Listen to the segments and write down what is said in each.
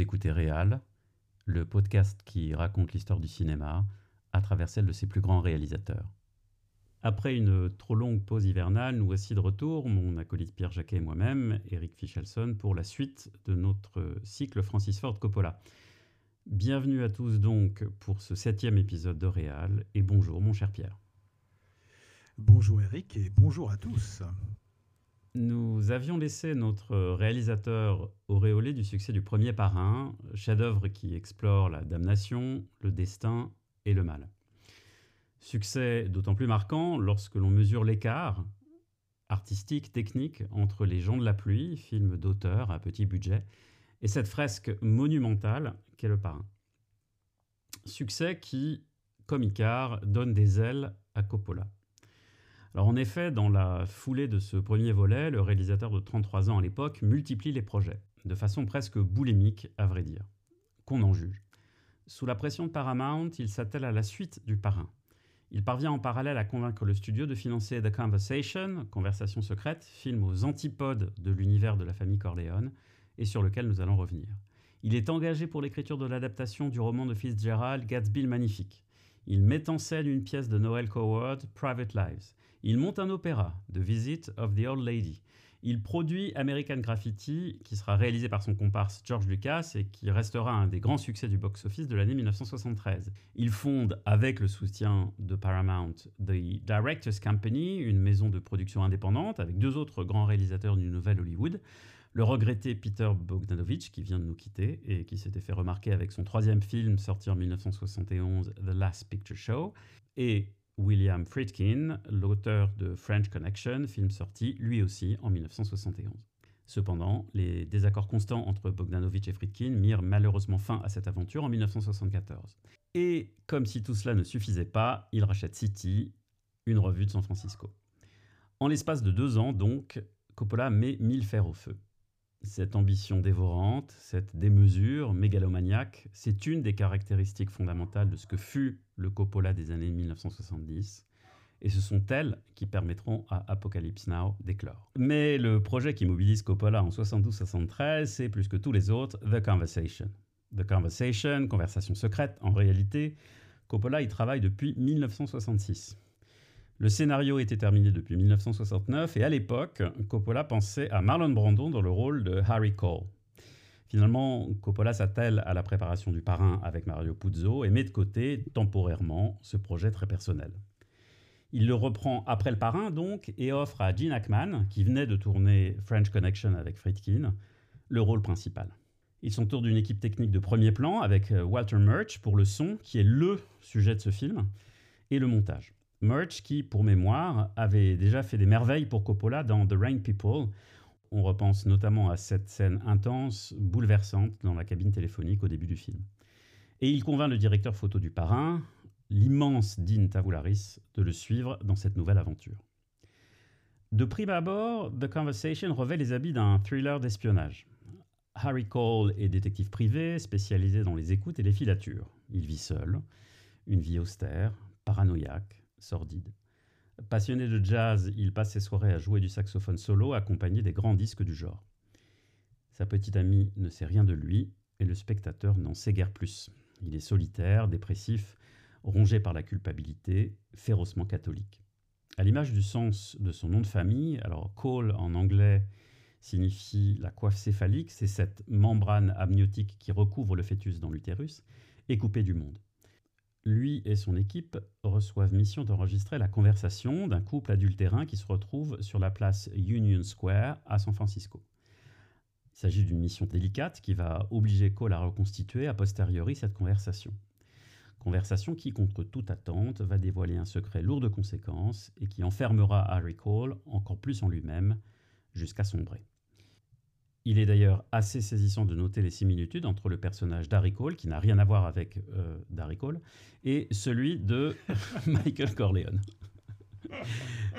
Vous écoutez Réal, le podcast qui raconte l'histoire du cinéma à travers celle de ses plus grands réalisateurs. Après une trop longue pause hivernale, nous voici de retour, mon acolyte Pierre Jacquet et moi-même, Eric Fichelson, pour la suite de notre cycle Francis Ford Coppola. Bienvenue à tous donc pour ce septième épisode de Réal, et bonjour mon cher Pierre. Bonjour Eric et bonjour à tous. Nous avions laissé notre réalisateur auréolé du succès du premier parrain, chef-d'œuvre qui explore la damnation, le destin et le mal. Succès d'autant plus marquant lorsque l'on mesure l'écart artistique, technique entre Les gens de la pluie, film d'auteur à petit budget, et cette fresque monumentale qu'est le parrain. Succès qui, comme Icare, donne des ailes à Coppola. Alors en effet, dans la foulée de ce premier volet, le réalisateur de 33 ans à l'époque multiplie les projets, de façon presque boulimique à vrai dire. Qu'on en juge. Sous la pression de Paramount, il s'attelle à la suite du parrain. Il parvient en parallèle à convaincre le studio de financer The Conversation, Conversation secrète, film aux antipodes de l'univers de la famille Corleone, et sur lequel nous allons revenir. Il est engagé pour l'écriture de l'adaptation du roman de Fitzgerald Gatsby le Magnifique. Il met en scène une pièce de Noel Coward, Private Lives. Il monte un opéra, The Visit of the Old Lady. Il produit American Graffiti, qui sera réalisé par son comparse George Lucas et qui restera un des grands succès du box-office de l'année 1973. Il fonde, avec le soutien de Paramount, The Directors Company, une maison de production indépendante avec deux autres grands réalisateurs du Nouvel Hollywood. Le regretté Peter Bogdanovich, qui vient de nous quitter et qui s'était fait remarquer avec son troisième film sorti en 1971, The Last Picture Show, et William Friedkin, l'auteur de French Connection, film sorti lui aussi en 1971. Cependant, les désaccords constants entre Bogdanovich et Friedkin mirent malheureusement fin à cette aventure en 1974. Et comme si tout cela ne suffisait pas, il rachète City, une revue de San Francisco. En l'espace de deux ans, donc, Coppola met mille fers au feu. Cette ambition dévorante, cette démesure mégalomaniaque, c'est une des caractéristiques fondamentales de ce que fut le Coppola des années 1970, et ce sont elles qui permettront à Apocalypse Now d'éclore. Mais le projet qui mobilise Coppola en 72-73, c'est plus que tous les autres The Conversation. The Conversation, conversation secrète, en réalité, Coppola y travaille depuis 1966. Le scénario était terminé depuis 1969 et à l'époque, Coppola pensait à Marlon Brando dans le rôle de Harry Cole. Finalement, Coppola s'attelle à la préparation du parrain avec Mario Puzo et met de côté, temporairement, ce projet très personnel. Il le reprend après le parrain donc et offre à Gene Hackman, qui venait de tourner French Connection avec Friedkin, le rôle principal. Il s'entoure d'une équipe technique de premier plan avec Walter Murch pour le son, qui est LE sujet de ce film, et le montage. Murch, qui, pour mémoire, avait déjà fait des merveilles pour Coppola dans The Rain People. On repense notamment à cette scène intense, bouleversante dans la cabine téléphonique au début du film. Et il convainc le directeur photo du parrain, l'immense Dean Tavoularis, de le suivre dans cette nouvelle aventure. De prime abord, The Conversation revêt les habits d'un thriller d'espionnage. Harry Cole est détective privé spécialisé dans les écoutes et les filatures. Il vit seul, une vie austère, paranoïaque, sordide. Passionné de jazz, il passe ses soirées à jouer du saxophone solo accompagné des grands disques du genre. Sa petite amie ne sait rien de lui et le spectateur n'en sait guère plus. Il est solitaire, dépressif, rongé par la culpabilité, férocement catholique. À l'image du sens de son nom de famille, alors Cole en anglais signifie la coiffe céphalique, c'est cette membrane amniotique qui recouvre le fœtus dans l'utérus, est coupé du monde lui et son équipe reçoivent mission d'enregistrer la conversation d'un couple adultérin qui se retrouve sur la place Union Square à San Francisco. Il s'agit d'une mission délicate qui va obliger Cole à reconstituer a posteriori cette conversation. Conversation qui, contre toute attente, va dévoiler un secret lourd de conséquences et qui enfermera Harry Cole encore plus en lui-même jusqu'à sombrer. Il est d'ailleurs assez saisissant de noter les similitudes entre le personnage d'Harry Cole, qui n'a rien à voir avec euh, Cole, et celui de Michael Corleone.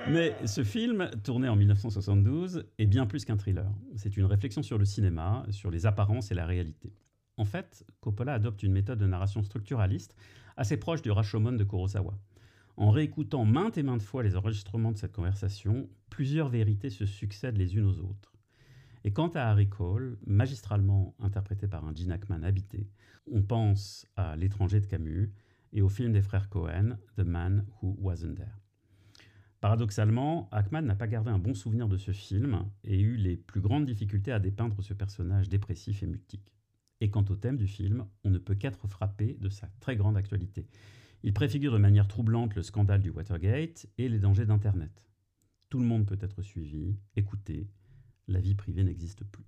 Mais ce film, tourné en 1972, est bien plus qu'un thriller. C'est une réflexion sur le cinéma, sur les apparences et la réalité. En fait, Coppola adopte une méthode de narration structuraliste assez proche du Rashomon de Kurosawa. En réécoutant maintes et maintes fois les enregistrements de cette conversation, plusieurs vérités se succèdent les unes aux autres. Et quant à Harry Cole, magistralement interprété par un Gene Hackman habité. On pense à L'étranger de Camus et au film des frères Cohen, The Man Who Wasn't There. Paradoxalement, Hackman n'a pas gardé un bon souvenir de ce film et eu les plus grandes difficultés à dépeindre ce personnage dépressif et mutique. Et quant au thème du film, on ne peut qu'être frappé de sa très grande actualité. Il préfigure de manière troublante le scandale du Watergate et les dangers d'Internet. Tout le monde peut être suivi, écouté, la vie privée n'existe plus.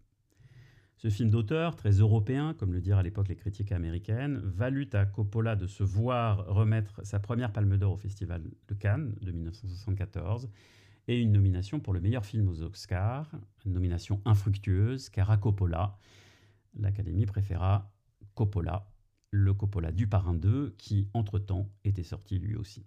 Ce film d'auteur, très européen, comme le dirent à l'époque les critiques américaines, valut à Coppola de se voir remettre sa première palme d'or au Festival de Cannes de 1974 et une nomination pour le meilleur film aux Oscars, nomination infructueuse car à Coppola, l'Académie préféra Coppola, le Coppola du Parrain 2 qui, entre-temps, était sorti lui aussi.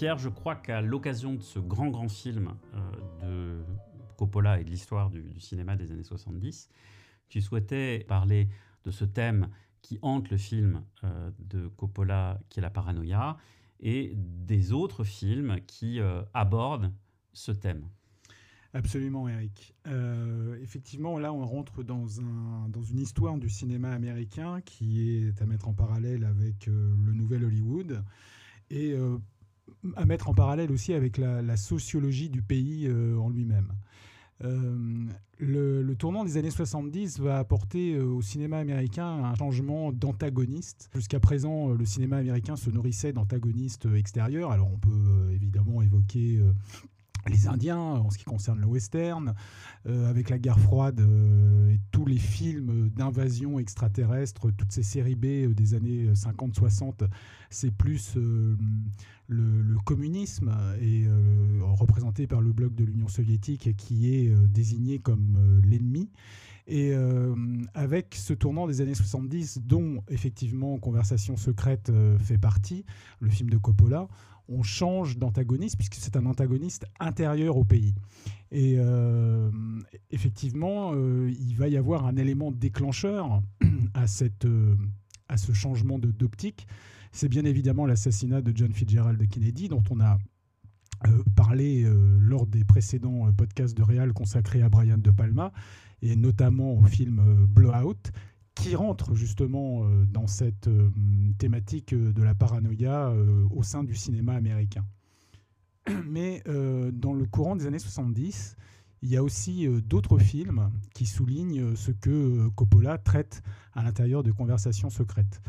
Pierre, je crois qu'à l'occasion de ce grand, grand film euh, de Coppola et de l'histoire du, cinéma des années 70, tu souhaitais parler de ce thème qui hante le film euh, de Coppola, qui est la paranoïa, et des autres films qui euh, abordent ce thème. Absolument, Eric. effectivement, là, on rentre dans, un, dans une histoire du cinéma américain qui est à mettre en parallèle avec le nouvel Hollywood. Et à mettre en parallèle aussi avec la, sociologie du pays euh, en lui-même. Euh, le, tournant des années 70 va apporter euh, au cinéma américain un changement d'antagoniste. Jusqu'à présent, le cinéma américain se nourrissait d'antagonistes extérieurs. Alors on peut évidemment évoquer les Indiens en ce qui concerne le western, euh, avec la guerre froide euh, et tous les films d'invasion extraterrestre, toutes ces séries B euh, des années 50-60, c'est plus le, communisme et représenté par le bloc de l'Union soviétique qui est désigné comme l'ennemi. Et avec ce tournant des années 70, dont effectivement Conversation secrète fait partie, le film de Coppola, change d'antagoniste puisque c'est un antagoniste intérieur au pays. Et euh, effectivement, euh, il va y avoir un élément déclencheur euh, à ce changement d'optique. C'est bien évidemment l'assassinat de John Fitzgerald Kennedy, dont on a parlé lors des précédents podcasts de Réal consacrés à Brian De Palma, et notamment au film Blowout, qui rentre justement euh, dans cette euh, thématique euh, de la paranoïa au sein du cinéma américain. Mais dans le courant des années 70, il y a aussi d'autres films qui soulignent ce que Coppola traite à l'intérieur de Conversations secrètes.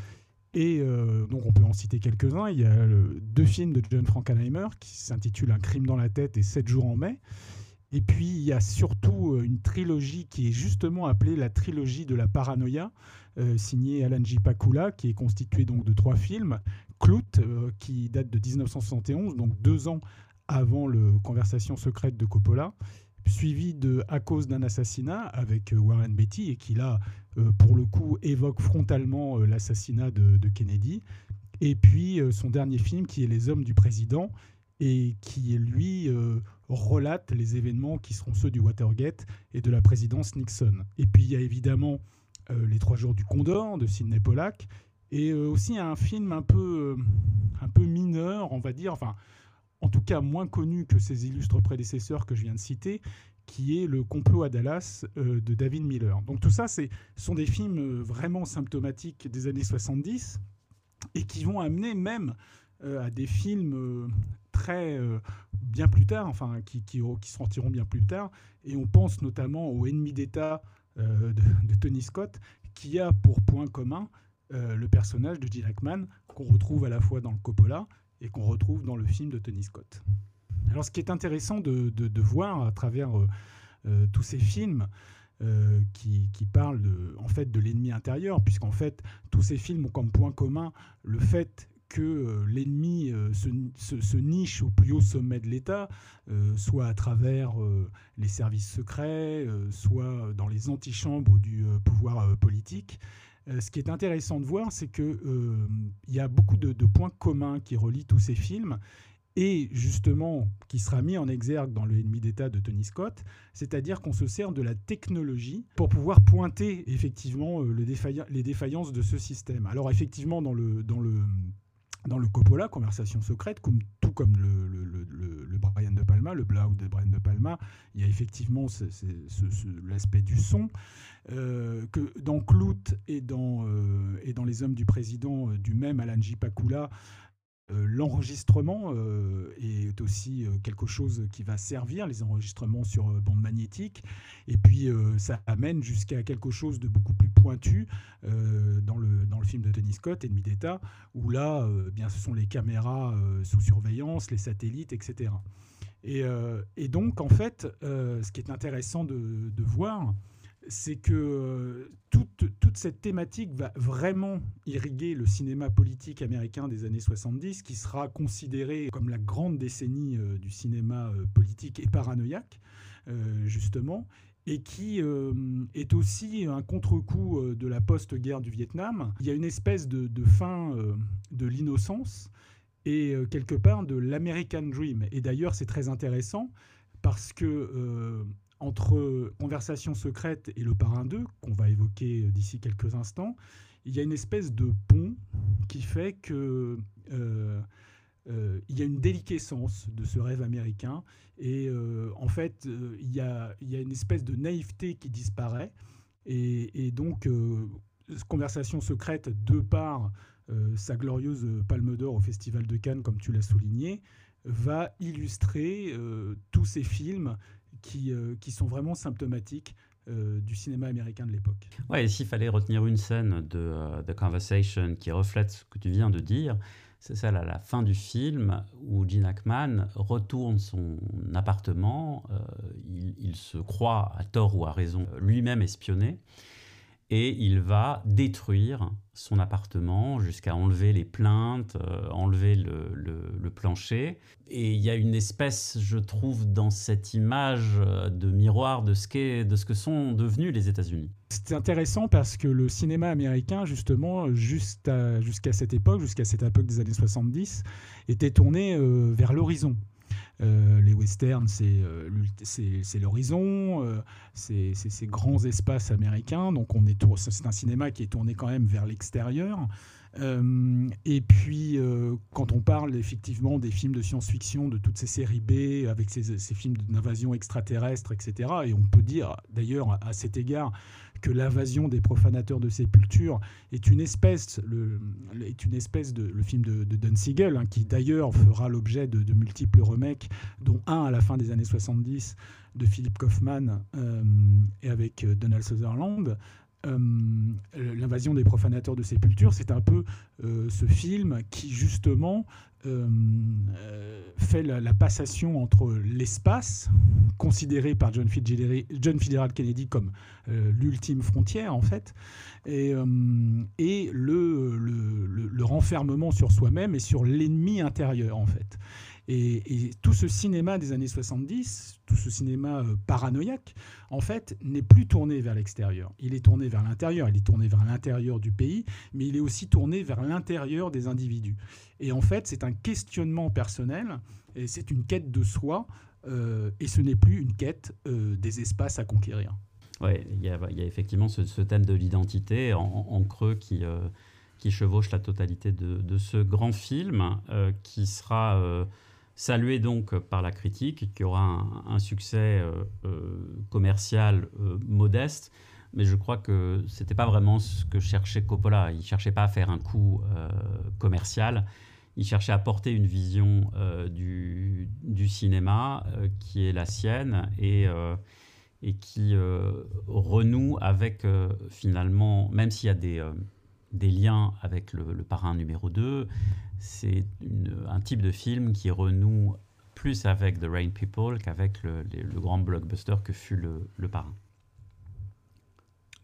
Et donc on peut en citer quelques-uns. Il y a deux films de John Frankenheimer qui s'intitulent Un crime dans la tête et Sept jours en mai, et puis, il y a surtout euh, une trilogie qui est justement appelée la trilogie de la paranoïa, euh, signée Alan J. Pakula, qui est constituée donc de trois films. Clout, euh, qui date de 1971, donc deux ans avant le Conversation secrète de Coppola, suivi de À cause d'un assassinat avec Warren Beatty, et qui là, pour le coup, évoque frontalement l'assassinat de, de, Kennedy. Et puis son dernier film qui est Les Hommes du Président, et qui, lui, relate les événements qui seront ceux du Watergate et de la présidence Nixon. Et puis il y a évidemment euh, Les Trois Jours du Condor de Sidney Pollack et euh, aussi un film un peu, euh, un peu mineur, on va dire, enfin en tout cas moins connu que ses illustres prédécesseurs que je viens de citer, qui est Le complot à Dallas de David Miller. Donc tout ça, ce sont des films vraiment symptomatiques des années 70 et qui vont amener même à des films très euh, bien plus tard, enfin qui, qui, qui, sortiront bien plus tard. Et on pense notamment au Ennemi d'État euh, de, Tony Scott, qui a pour point commun le personnage de Gene Hackman qu'on retrouve à la fois dans le Coppola et qu'on retrouve dans le film de Tony Scott. Alors ce qui est intéressant de, voir à travers tous ces films, qui, parlent de, en fait de l'ennemi intérieur, puisqu'en fait tous ces films ont comme point commun le fait que euh, l'ennemi euh, se, niche au plus haut sommet de l'État, euh, soit à travers les services secrets, soit dans les antichambres du pouvoir politique. ce qui est intéressant de voir, c'est qu'il y a beaucoup de, points communs qui relient tous ces films et justement qui sera mis en exergue dans le ennemi d'État de Tony Scott, c'est-à-dire qu'on se sert de la technologie pour pouvoir pointer effectivement les défaillances de ce système. Alors effectivement, dans le, dans le, dans le Coppola, Conversation secrète, tout comme le, Brian De Palma, le Blau de Brian De Palma, il y a effectivement l'aspect du son. Euh, dans Clout et dans, euh, et dans Les Hommes du Président, euh, du même Alan J. Pakula, l'enregistrement euh, est aussi euh, quelque chose qui va servir, les enregistrements sur bande magnétique. Et puis, ça amène jusqu'à quelque chose de beaucoup plus pointu dans, le, dans le film de Tony Scott, Ennemi d'État, où là, bien, ce sont les caméras sous surveillance, les satellites, etc. Et, et donc, en fait, ce qui est intéressant de, de voir, c'est que euh, toute, toute, cette thématique va vraiment irriguer le cinéma politique américain des années 70, qui sera considéré comme la grande décennie euh, du cinéma euh, politique et paranoïaque, justement, et qui est aussi un contre-coup de la post-guerre du Vietnam. Il y a une espèce de, de fin de l'innocence et quelque part de l'American Dream. Et d'ailleurs, c'est très intéressant parce que entre Conversation secrète et Le Parrain 2, qu'on va évoquer d'ici quelques instants, il y a une espèce de pont qui fait que euh, euh, y a une déliquescence de ce rêve américain et euh, en fait il y, a, il, y a, une espèce de naïveté qui disparaît et, et donc Conversation secrète de par sa glorieuse Palme d'Or au Festival de Cannes comme tu l'as souligné va illustrer tous ces films qui, euh, qui sont vraiment symptomatiques euh, du cinéma américain de l'époque. Ouais, et s'il fallait retenir une scène de euh, The Conversation qui reflète ce que tu viens de dire, c'est celle à la fin du film où Gene Hackman retourne son appartement, il, se croit à tort ou à raison lui-même espionné, et il va détruire son appartement jusqu'à enlever les plaintes, euh, enlever le, plancher. Et il y a une espèce, je trouve, dans cette image euh, de miroir de ce, de ce que sont devenus les États-Unis. C'est intéressant parce que le cinéma américain, justement, jusqu'à cette époque, jusqu'à cette époque des années 70, était tourné euh, vers l'horizon. Euh, les westerns, c'est euh, l'horizon, euh, c'est ces grands espaces américains. Donc on est c'est un cinéma qui est tourné quand même vers l'extérieur. et puis, quand on parle effectivement des films de science-fiction, de toutes ces séries B, avec ces, ces films d'invasion extraterrestre, etc., et on peut dire d'ailleurs à cet égard que l'invasion des profanateurs de sépultures est une espèce, le, est une espèce de le film de, Don Siegel, hein, qui d'ailleurs fera l'objet de, multiples remakes, dont un à la fin des années 70 de Philip Kaufman euh, et avec euh, Donald Sutherland. Euh, l'invasion des profanateurs de sépultures, c'est un peu ce film qui justement fait la, passation entre l'espace, considéré par John Fitzgerald, Kennedy comme euh, l'ultime frontière en fait, et, et le, le, renfermement sur soi-même et sur l'ennemi intérieur en fait. Et, tout ce cinéma des années 70, tout ce cinéma euh, paranoïaque, en fait, n'est plus tourné vers l'extérieur. Il est tourné vers l'intérieur, il est tourné vers l'intérieur du pays, mais il est aussi tourné vers l'intérieur des individus. Et en fait, c'est un questionnement personnel, et c'est une quête de soi, euh, et ce n'est plus une quête euh, des espaces à conquérir. Oui, il y, a effectivement ce, thème de l'identité en, creux qui, qui chevauche la totalité de, ce grand film, qui sera salué donc par la critique, qui aura un, succès euh, euh, commercial euh, modeste. Mais je crois que ce n'était pas vraiment ce que cherchait Coppola. Il ne cherchait pas à faire un coup commercial. Il cherchait à porter une vision du, cinéma qui est la sienne et qui renoue avec finalement, même s'il y a des, des liens avec le, parrain numéro 2, c'est un type de film qui renoue plus avec The Rain People qu'avec le, grand blockbuster que fut le, parrain.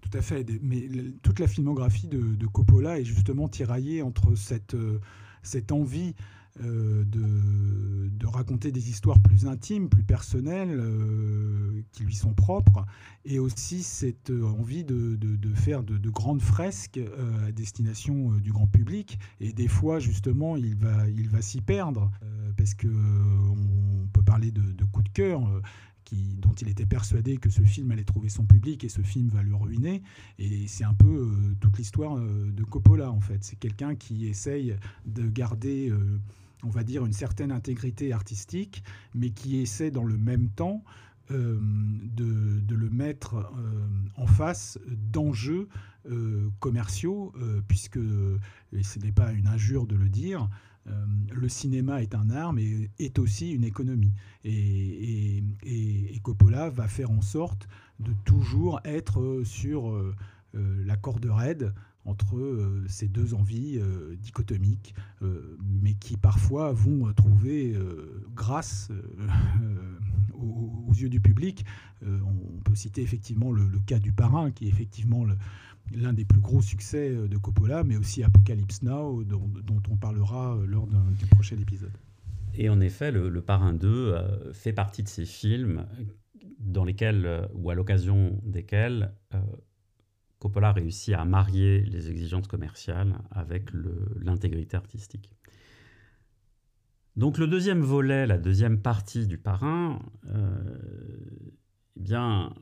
Tout à fait, mais toute la filmographie de, Coppola est justement tiraillée entre cette, cette envie euh, de, raconter des histoires plus intimes, plus personnelles, euh, qui lui sont propres, et aussi cette euh, envie de, faire de, grandes fresques à destination du grand public. Et des fois, justement, il va, il va s'y perdre, parce que on peut parler de, coups de cœur dont il était persuadé que ce film allait trouver son public et ce film va le ruiner. Et c'est un peu toute l'histoire de Coppola, en fait. C'est quelqu'un qui essaye de garder, on va dire, une certaine intégrité artistique, mais qui essaie dans le même temps de, de, le mettre en face d'enjeux commerciaux, puisque, et ce n'est pas une injure de le dire, euh, le cinéma est un art, mais est aussi une économie. Et, Coppola va faire en sorte de toujours être sur euh, euh, la corde raide entre ces deux envies dichotomiques, mais qui parfois vont trouver grâce aux, yeux du public. on peut citer effectivement le, cas du parrain, qui est effectivement l'un des plus gros succès euh, de Coppola, mais aussi Apocalypse Now, dont, on parlera euh, lors du prochain épisode. Et en effet, le, Parrain 2 euh, fait partie de ces films dans lesquels, ou à l'occasion desquels, Coppola réussit à marier les exigences commerciales avec l'intégrité artistique. Donc le deuxième volet, la deuxième partie du Parrain, eh bien,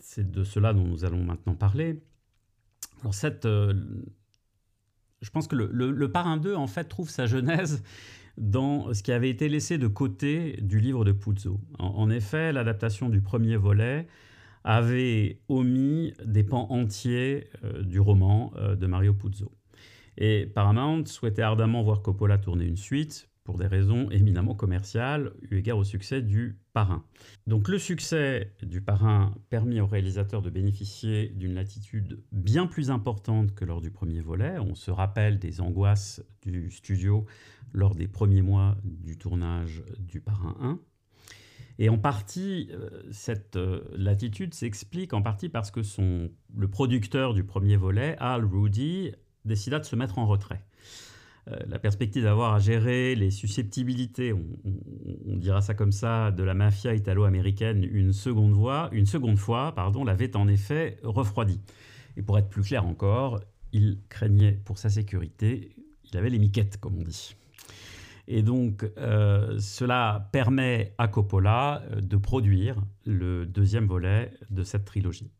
c'est de cela dont nous allons maintenant parler. Alors euh, je pense que le, le, Parrain 2, en fait, trouve sa genèse dans ce qui avait été laissé de côté du livre de Puzo. En, effet, l'adaptation du premier volet avait omis des pans entiers euh, du roman euh, de Mario Puzo. Et Paramount souhaitait ardemment voir Coppola tourner une suite, pour des raisons éminemment commerciales, eu égard au succès du Parrain. Donc le succès du Parrain permit au réalisateur de bénéficier d'une latitude bien plus importante que lors du premier volet. On se rappelle des angoisses du studio lors des premiers mois du tournage du Parrain 1. Et en partie, euh, cette euh, latitude s'explique en partie parce que le producteur du premier volet, Al Rudy, décida de se mettre en retrait. Euh, la perspective d'avoir à gérer les susceptibilités, on, dira ça comme ça, de la mafia italo-américaine une seconde fois, une seconde fois, pardon, l'avait en effet refroidi. Et pour être plus clair encore, il craignait pour sa sécurité, il avait les miquettes, comme on dit. Et donc, euh, cela permet à Coppola euh, de produire le deuxième volet de cette trilogie.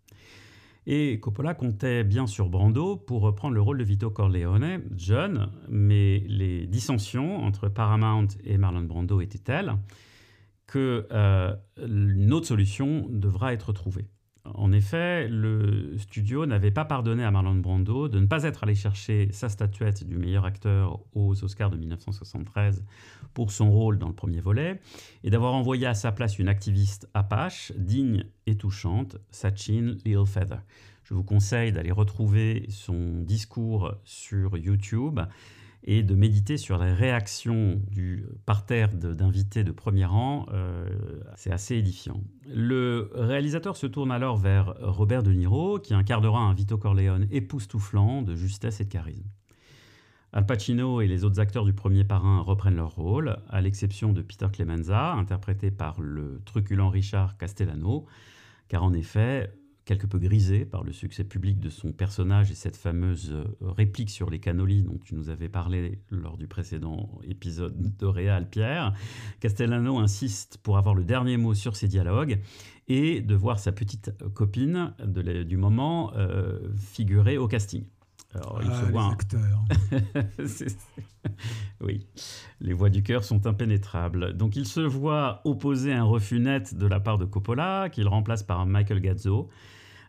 Et Coppola comptait bien sur Brando pour reprendre le rôle de Vito Corleone, jeune, mais les dissensions entre Paramount et Marlon Brando étaient telles qu'une euh, autre solution devra être trouvée. En effet, le studio n'avait pas pardonné à Marlon Brando de ne pas être allé chercher sa statuette du meilleur acteur aux Oscars de 1973 pour son rôle dans le premier volet, et d'avoir envoyé à sa place une activiste apache, digne et touchante, Sachin Feather. Je vous conseille d'aller retrouver son discours sur YouTube et de méditer sur les réactions du parterre d'invités de premier rang, euh, c'est assez édifiant. Le réalisateur se tourne alors vers Robert De Niro, qui incarnera un Vito Corleone époustouflant de justesse et de charisme. Al Pacino et les autres acteurs du premier parrain reprennent leur rôle, à l'exception de Peter Clemenza, interprété par le truculent Richard Castellano, car en effet, quelque peu grisé par le succès public de son personnage et cette fameuse euh, réplique sur les cannolis dont tu nous avais parlé lors du précédent épisode de Réal Pierre. Castellano insiste pour avoir le dernier mot sur ces dialogues et de voir sa petite copine du moment euh, figurer au casting. Alors, il acteurs. oui, les voix du cœur sont impénétrables. Donc il se voit opposer un refus net de la part de Coppola, qu'il remplace par Michael Gazzo.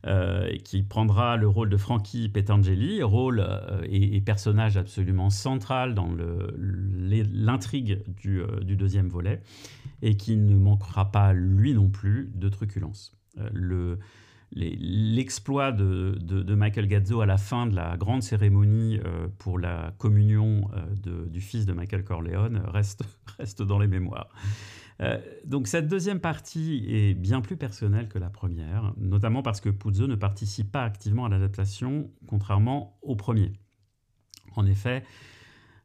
Euh, qui prendra le rôle de Frankie Petangeli, rôle euh, et, personnage absolument central dans l'intrigue du, euh, du, deuxième volet, et qui ne manquera pas, lui non plus, de truculence. le, l'exploit de, Michael Gazzo à la fin de la grande cérémonie pour la communion du fils de Michael Corleone reste, dans les mémoires. Euh, donc cette deuxième partie est bien plus personnelle que la première, notamment parce que Puzo ne participe pas activement à l'adaptation, contrairement au premier. En effet,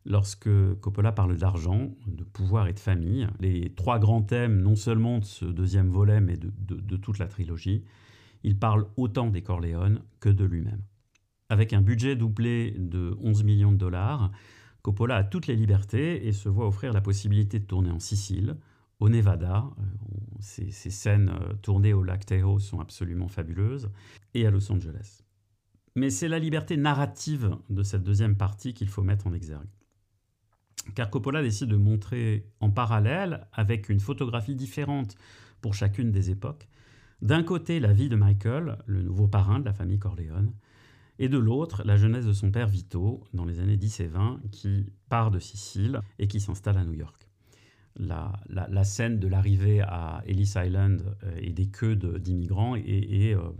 lorsque Coppola parle d'argent, de pouvoir et de famille, les trois grands thèmes, non seulement de ce deuxième volet, mais de toute la trilogie, il parle autant des Corleone que de lui-même. Avec un budget doublé de 11 millions de dollars, Coppola a toutes les libertés et se voit offrir la possibilité de tourner en Sicile, au Nevada. Euh, ces, scènes euh, tournées au lac Tahoe sont absolument fabuleuses, et à Los Angeles. Mais c'est la liberté narrative de cette deuxième partie qu'il faut mettre en exergue. Car Coppola décide de montrer en parallèle, avec une photographie différente pour chacune des époques, d'un côté la vie de Michael, le nouveau parrain de la famille Corleone, et de l'autre la jeunesse de son père Vito dans les années 10 et 20 qui part de Sicile et qui s'installe à New York la, scène de l'arrivée à Ellis Island euh, et des queues d'immigrants est, euh,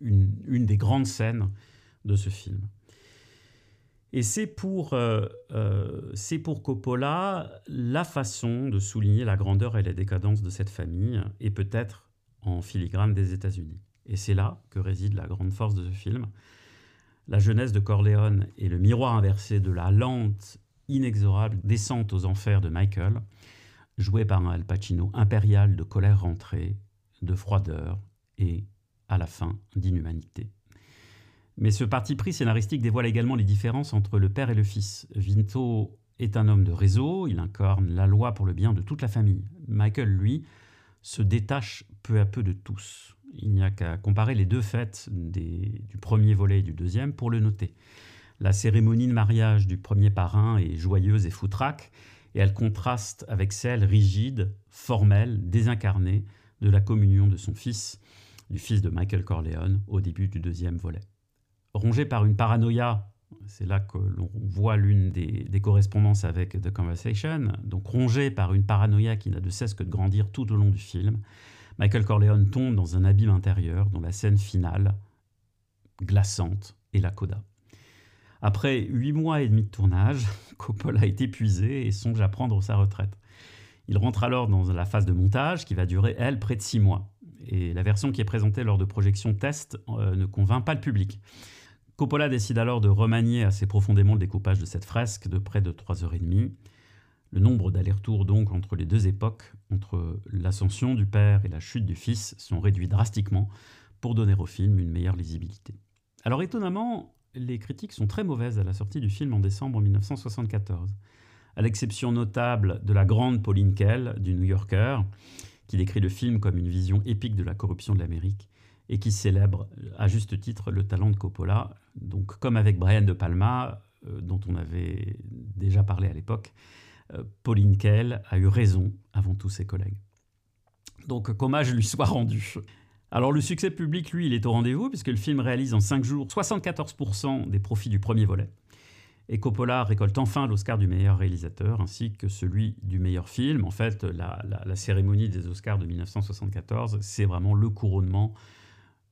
une, des grandes scènes de ce film. Et c'est pour, euh, pour Coppola la façon de souligner la grandeur et la décadence de cette famille, et peut-être en filigrane des États-Unis. Et c'est là que réside la grande force de ce film. La jeunesse de Corleone est le miroir inversé de la lente, inexorable descente aux enfers de Michael, joué par un Al Pacino impérial de colère rentrée, de froideur et, à la fin, d'inhumanité. Mais ce parti pris scénaristique dévoile également les différences entre le père et le fils. Vinto est un homme de réseau, il incarne la loi pour le bien de toute la famille. Michael, lui, se détache peu à peu de tous. Il n'y a qu'à comparer les deux fêtes du premier volet et du deuxième pour le noter. La cérémonie de mariage du premier parrain est joyeuse et foutraque, et elle contraste avec celle rigide, formelle, désincarnée de la communion de son fils, du fils de Michael Corleone, au début du deuxième volet. Rongé par une paranoïa, c'est là que l'on voit l'une des, des, correspondances avec The Conversation, donc rongé par une paranoïa qui n'a de cesse que de grandir tout au long du film, Michael Corleone tombe dans un abîme intérieur dont la scène finale, glaçante, est la coda. Après huit mois et demi de tournage, Coppola est épuisé et songe à prendre sa retraite. Il rentre alors dans la phase de montage qui va durer, elle, près de six mois. Et la version qui est présentée lors de projections test euh, ne convainc pas le public. Coppola décide alors de remanier assez profondément le découpage de cette fresque de près de trois heures et demie. Le nombre d'allers-retours donc entre les deux époques, entre l'ascension du père et la chute du fils, sont réduits drastiquement pour donner au film une meilleure lisibilité. Alors étonnamment, les critiques sont très mauvaises à la sortie du film en décembre 1974, à l'exception notable de la grande Pauline Kell du New Yorker, qui décrit le film comme une vision épique de la corruption de l'Amérique et qui célèbre à juste titre le talent de Coppola. Donc, comme avec Brian De Palma, euh, dont on avait déjà parlé à l'époque, Pauline Kael a eu raison avant tous ses collègues. Donc, qu'hommage lui soit rendu. Alors le succès public, lui, il est au rendez-vous puisque le film réalise en 5 jours 74% des profits du premier volet. Et Coppola récolte enfin l'Oscar du meilleur réalisateur ainsi que celui du meilleur film. En fait, la, cérémonie des Oscars de 1974, c'est vraiment le couronnement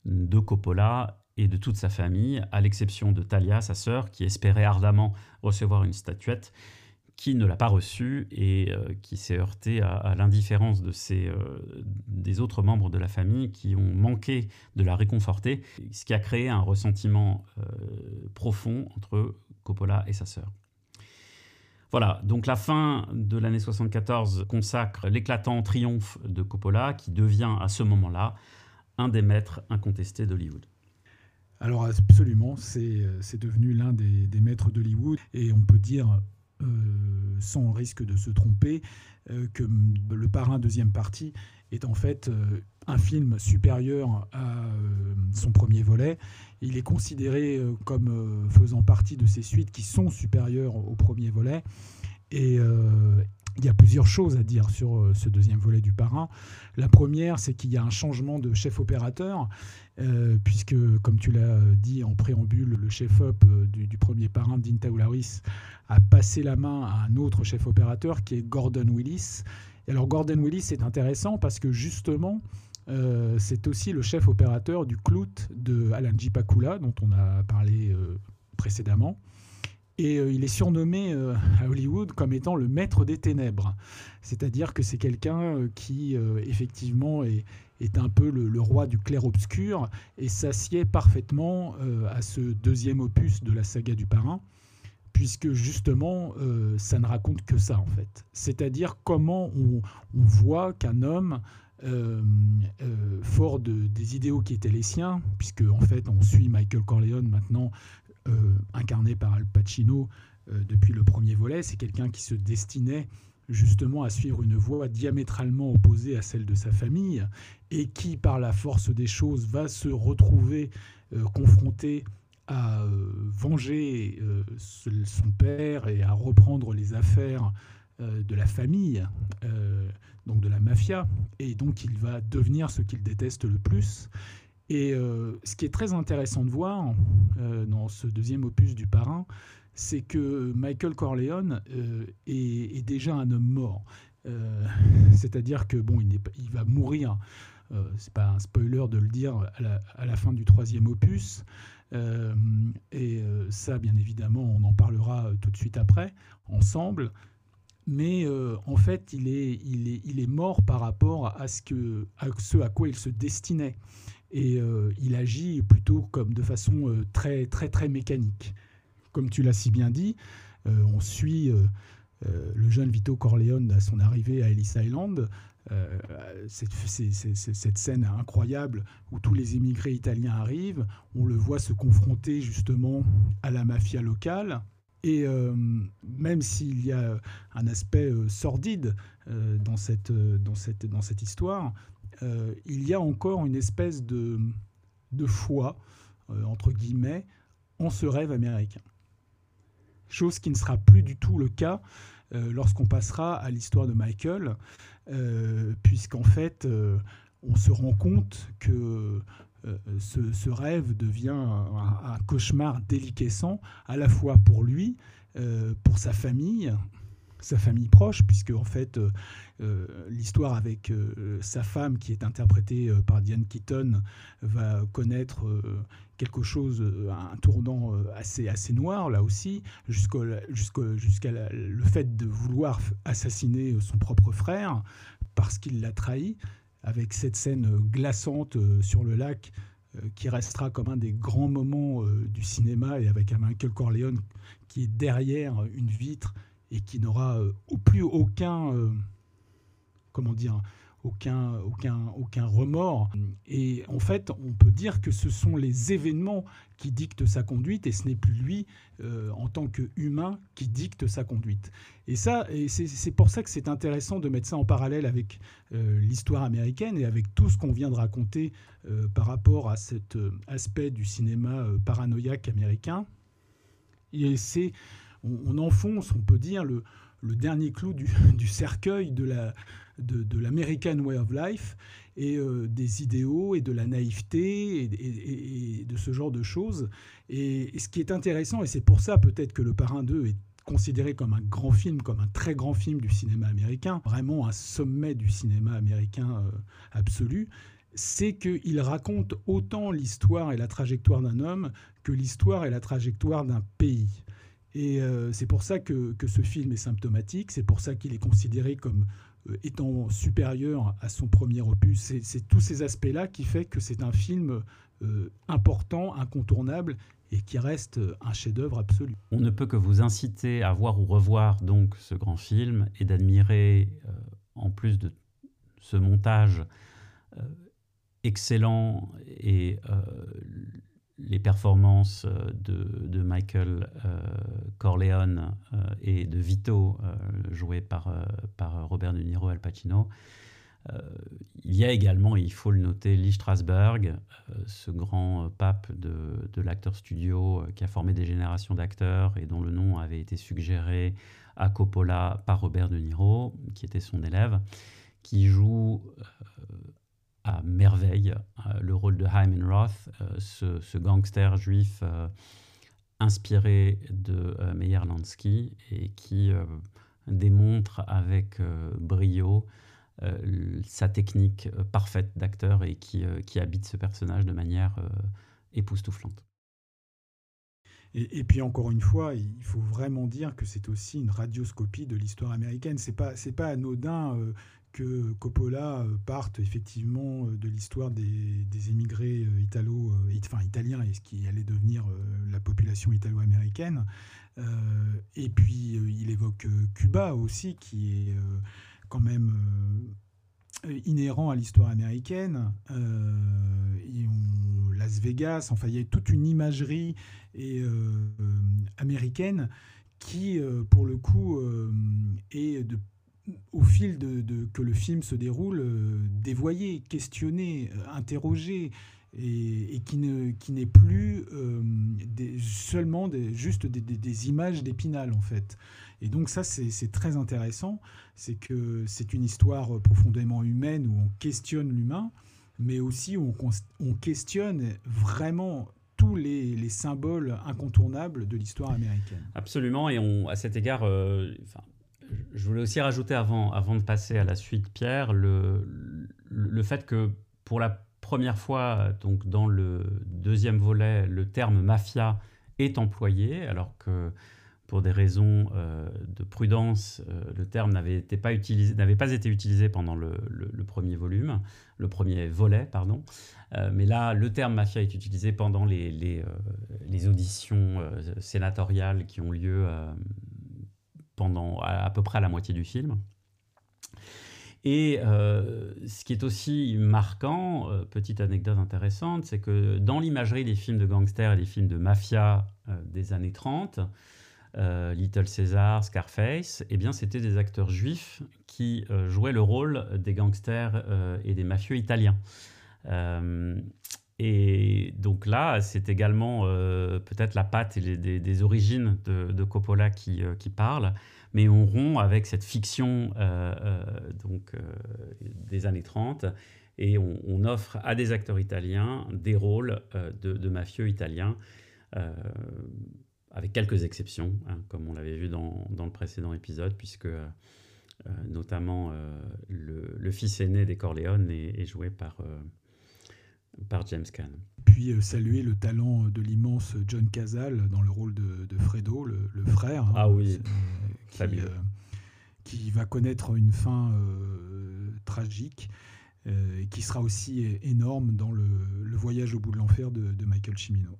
de Coppola et de toute sa famille, à l'exception de Talia, sa sœur, qui espérait ardemment recevoir une statuette qui ne l'a pas reçu et euh, qui s'est heurté à, l'indifférence de euh, des autres membres de la famille qui ont manqué de la réconforter, ce qui a créé un ressentiment euh, profond entre Coppola et sa sœur. Voilà, donc la fin de l'année 74 consacre l'éclatant triomphe de Coppola qui devient à ce moment-là un des maîtres incontestés d'Hollywood. Alors absolument, c'est devenu l'un des, des maîtres d'Hollywood et on peut dire euh, sans risque de se tromper, euh, que Le Parrain deuxième partie est en fait euh, un film supérieur à son premier volet. Il est considéré comme faisant partie de ces suites qui sont supérieures au premier volet. Et il y a plusieurs choses à dire sur ce deuxième volet du parrain. La première, c'est qu'il y a un changement de chef opérateur puisque, comme tu l'as dit en préambule, le chef-op euh, du, premier parrain, Dean Taularis, a passé la main à un autre chef opérateur qui est Gordon Willis. Et alors Gordon Willis est intéressant parce que justement, c'est aussi le chef opérateur du Clout de Alan J. Pakula, dont on a parlé précédemment. Et euh, il est surnommé euh, à Hollywood comme étant le maître des ténèbres. C'est-à-dire que c'est quelqu'un euh, qui, effectivement, est, un peu le, roi du clair-obscur et s'assied parfaitement à ce deuxième opus de la saga du parrain, puisque justement, ça ne raconte que ça, en fait. C'est-à-dire comment on, voit qu'un homme fort de, des idéaux qui étaient les siens, puisque en fait on suit Michael Corleone maintenant euh, incarné par Al Pacino euh, depuis le premier volet. C'est quelqu'un qui se destinait justement à suivre une voie diamétralement opposée à celle de sa famille et qui, par la force des choses, va se retrouver euh, confronté à venger son père et à reprendre les affaires de la famille, donc de la mafia, et donc il va devenir ce qu'il déteste le plus. Et euh, ce qui est très intéressant de voir euh, dans ce deuxième opus du parrain, c'est que Michael Corleone euh, est, déjà un homme mort. C'est-à-dire que bon, il, va mourir. c'est pas un spoiler de le dire à la, fin du troisième opus. et ça, bien évidemment, on en parlera tout de suite après, ensemble mais en fait, il est, mort par rapport à ce, à ce à quoi il se destinait et euh, il agit plutôt comme de façon euh, très très très mécanique. Comme tu l'as si bien dit, euh, on suit le jeune Vito Corleone à son arrivée à Ellis Island. cette scène incroyable où tous les immigrés italiens arrivent, on le voit se confronter justement à la mafia locale. Et même s'il y a un aspect sordide dans, cette, histoire, euh, il y a encore une espèce de, foi, euh, entre guillemets, en ce rêve américain. Chose qui ne sera plus du tout le cas euh, lorsqu'on passera à l'histoire de Michael, puisqu'en fait, on se rend compte que ce, rêve devient un, cauchemar déliquescent, à la fois pour lui, pour sa famille, sa famille proche, puisque en fait euh, euh, l'histoire avec euh, sa femme, qui est interprétée par Diane Keaton, va connaître quelque chose, un tournant assez, assez noir là aussi, jusqu'à le fait de vouloir assassiner son propre frère parce qu'il l'a trahi, avec cette scène glaçante sur le lac qui restera comme un des grands moments du cinéma et avec un Michael Corleone qui est derrière une vitre et qui n'aura euh, plus aucun, euh, comment dire, aucun, aucun, aucun remords. Et en fait, on peut dire que ce sont les événements qui dictent sa conduite et ce n'est plus lui, euh, en tant qu'humain, qui dicte sa conduite. Et ça, c'est pour ça que c'est intéressant de mettre ça en parallèle avec l'histoire américaine et avec tout ce qu'on vient de raconter par rapport à cet aspect du cinéma paranoïaque américain. Et c'est on, enfonce, on peut dire, le, dernier clou du, cercueil de la de, l'American Way of Life et euh, des idéaux et de la naïveté et, de ce genre de choses. Et, ce qui est intéressant, et c'est pour ça peut-être que Le Parrain 2 est considéré comme un grand film, comme un très grand film du cinéma américain, vraiment un sommet du cinéma américain euh, absolu, c'est qu'il raconte autant l'histoire et la trajectoire d'un homme que l'histoire et la trajectoire d'un pays. Et euh, c'est pour ça que, ce film est symptomatique, c'est pour ça qu'il est considéré comme euh, étant supérieur à son premier opus. C'est tous ces aspects-là qui fait que c'est un film euh, important, incontournable et qui reste un chef-d'œuvre absolu. On ne peut que vous inciter à voir ou revoir donc ce grand film et d'admirer, en plus de ce montage excellent et les performances euh, de, Michael euh, Corleone euh, et de Vito, joué par, par Robert De Niro et Al Pacino. il y a également, il faut le noter, Lee Strasberg, ce grand pape de, de l'acteur studio qui a formé des générations d'acteurs et dont le nom avait été suggéré à Coppola par Robert De Niro, qui était son élève, qui joue à merveille euh, le rôle de Hyman Roth, euh, ce, gangster juif euh, inspiré de Meyer Lansky et qui démontre avec brio sa technique parfaite d'acteur et qui, habite ce personnage de manière époustouflante. Et, puis encore une fois, il faut vraiment dire que c'est aussi une radioscopie de l'histoire américaine. C'est pas c'est pas anodin que Coppola euh, parte effectivement euh, de l'histoire des, des, émigrés italo, enfin italiens et ce qui allait devenir la population italo-américaine. et puis il évoque Cuba aussi, qui est quand même inhérent à l'histoire américaine. Las Vegas, enfin il y a toute une imagerie euh, américaine qui, euh, pour le coup, euh, est de au fil de, que le film se déroule, dévoyé, questionné, interrogé, et, qui ne qui n'est plus seulement des, juste des, images d'épinal en fait. Et donc ça c'est très intéressant, c'est que c'est une histoire profondément humaine où on questionne l'humain, mais aussi où on, on questionne vraiment tous les, symboles incontournables de l'histoire américaine. Absolument, et à cet égard, euh, je voulais aussi rajouter avant, avant de passer à la suite, Pierre, le, le fait que pour la première fois, donc dans le deuxième volet, le terme mafia est employé, alors que pour des raisons euh, de prudence, euh, le terme n'avait pas, pas été utilisé pendant le, premier volume, le premier volet, pardon. Euh, mais là, le terme mafia est utilisé pendant les, les, auditions sénatoriales qui ont lieu à, peu près à la moitié du film. Et ce qui est aussi marquant, petite anecdote intéressante, c'est que dans l'imagerie des films de gangsters et des films de mafia des années 30, euh, Little Caesar, Scarface, eh bien, c'était des acteurs juifs qui euh, jouaient le rôle des gangsters euh, et des mafieux italiens. Et donc là, c'est également peut-être la patte et des, origines de, Coppola qui, qui parlent, mais on rompt avec cette fiction donc, des années 30 et on, offre à des acteurs italiens des rôles de, mafieux italiens avec quelques exceptions, hein, comme on l'avait vu dans, dans, le précédent épisode, puisque euh, euh, notamment euh, le, fils aîné des Corleone est, joué par, par James Caan. Puis saluer le talent de l'immense John Cazale dans le rôle de, de Fredo, le, le frère. Hein, ah oui, qui, qui, va connaître une fin tragique. et qui sera aussi énorme dans le, le voyage au bout de l'enfer de, de Michael Cimino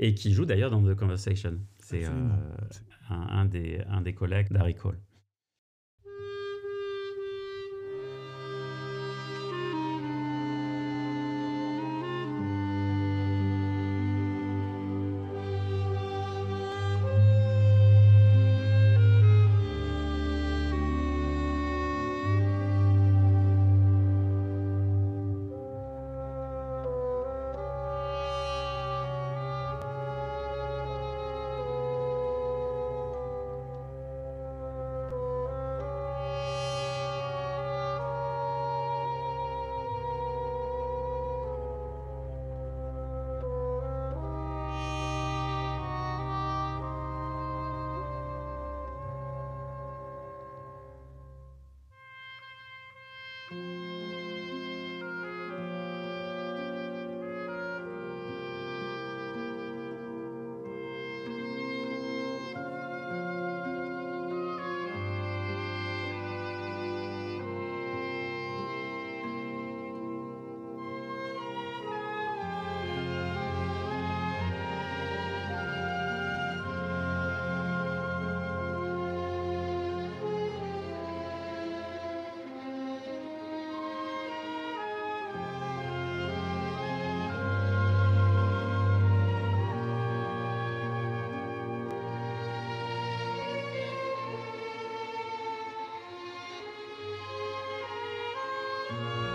et qui joue d'ailleurs dans The Conversation. C'est euh, un, un, des, un des collègues d'Harry Cole. Bye.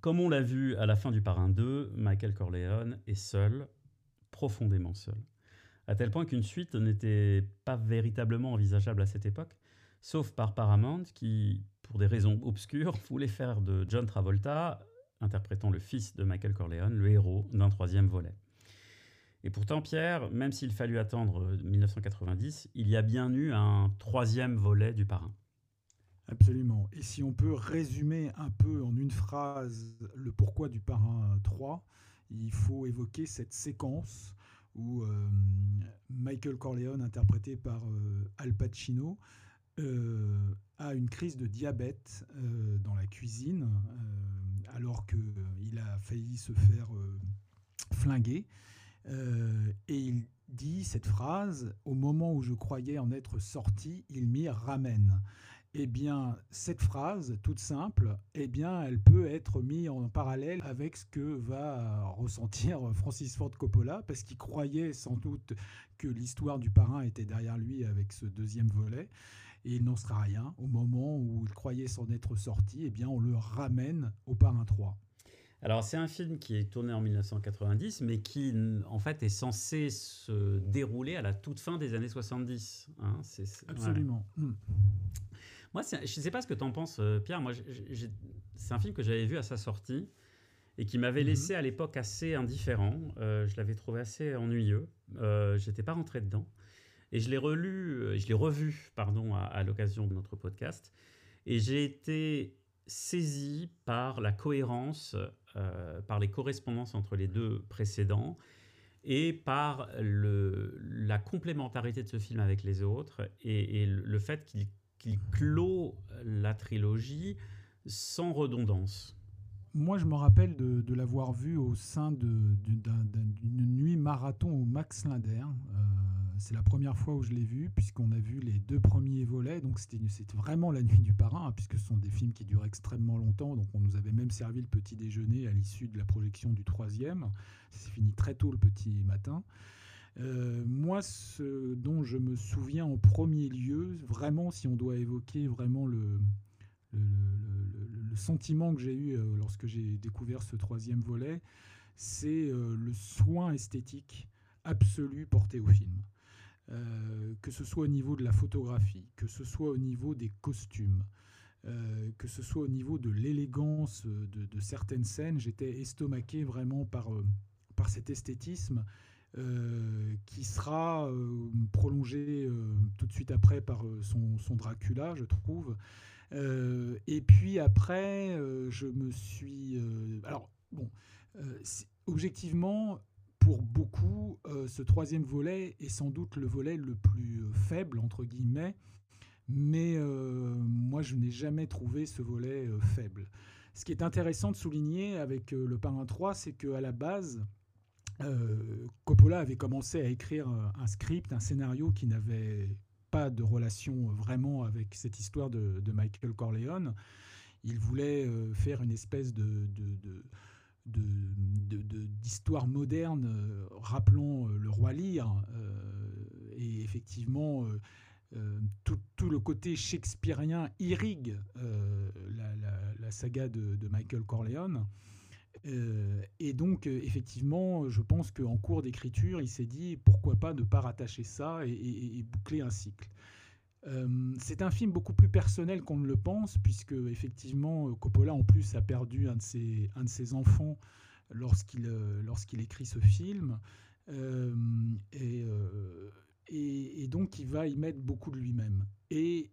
Comme on l'a vu à la fin du Parrain 2, Michael Corleone est seul, profondément seul. À tel point qu'une suite n'était pas véritablement envisageable à cette époque, sauf par Paramount qui, pour des raisons obscures, voulait faire de John Travolta, interprétant le fils de Michael Corleone, le héros d'un troisième volet. Et pourtant, Pierre, même s'il fallut attendre 1990, il y a bien eu un troisième volet du Parrain. Absolument. Et si on peut résumer un peu en une phrase le pourquoi du parrain 3, il faut évoquer cette séquence où euh, Michael Corleone, interprété par euh, Al Pacino, euh, a une crise de diabète dans la cuisine alors qu'il a failli se faire flinguer. et il dit cette phrase, au moment où je croyais en être sorti, il m'y ramène eh bien, cette phrase, toute simple, eh bien, elle peut être mise en parallèle avec ce que va ressentir Francis Ford Coppola, parce qu'il croyait sans doute que l'histoire du parrain était derrière lui avec ce deuxième volet, et il n'en sera rien. Au moment où il croyait s'en être sorti, eh bien, on le ramène au parrain 3. Alors c'est un film qui est tourné en 1990, mais qui en fait est censé se dérouler à la toute fin des années 70. Hein. Absolument. Hmm. Moi, je ne sais pas ce que tu en penses, euh, Pierre. Moi, c'est un film que j'avais vu à sa sortie et qui m'avait mhm. laissé à l'époque assez indifférent. Euh, je l'avais trouvé assez ennuyeux. Euh, J'étais pas rentré dedans. Et je l'ai relu, euh, je l'ai revu, pardon, à, l'occasion de notre podcast. Et j'ai été saisi par la cohérence, par les correspondances entre les deux précédents et par le, la complémentarité de ce film avec les autres et, et le fait qu'il qu'il clôt la trilogie sans redondance. Moi, je me rappelle de, l'avoir vu au sein d'une nuit marathon au Max Linder. Euh, c'est la première fois où je l'ai vu, puisqu'on a vu les deux premiers volets. Donc, c'était vraiment la nuit du parrain, hein, puisque ce sont des films qui durent extrêmement longtemps. Donc, on nous avait même servi le petit déjeuner à l'issue de la projection du troisième. C'est fini très tôt le petit matin. Euh, moi, ce dont je me souviens en premier lieu, vraiment, si on doit évoquer vraiment le, sentiment que j'ai eu euh, lorsque j'ai découvert ce troisième volet, c'est euh, le soin esthétique absolu porté au film. que ce soit au niveau de la photographie, que ce soit au niveau des costumes, que ce soit au niveau de l'élégance de, de, certaines scènes, j'étais estomaqué vraiment par, par cet esthétisme euh, qui sera euh, prolongé euh, tout de suite après par son, Dracula, je trouve. et puis après, je me suis... alors, bon, objectivement, pour beaucoup, ce troisième volet est sans doute le volet le plus faible, entre guillemets, mais moi, je n'ai jamais trouvé ce volet faible. Ce qui est intéressant de souligner avec le Parrain 3, c'est qu'à la base, euh, Coppola avait commencé à écrire un script, un scénario qui n'avait pas de relation vraiment avec cette histoire de, Michael Corleone. Il voulait euh, faire une espèce de, d'histoire moderne euh, rappelant le roi Lear. et effectivement, tout, le côté shakespearien irrigue la, saga de, Michael Corleone. Et donc, effectivement, je pense qu'en cours d'écriture, il s'est dit pourquoi pas ne pas rattacher ça et boucler un cycle. Euh, c'est un film beaucoup plus personnel qu'on ne le pense, puisque effectivement Coppola en plus a perdu un de ses, enfants lorsqu'il euh, lorsqu'il écrit ce film. Euh, et, donc il va y mettre beaucoup de lui-même. Et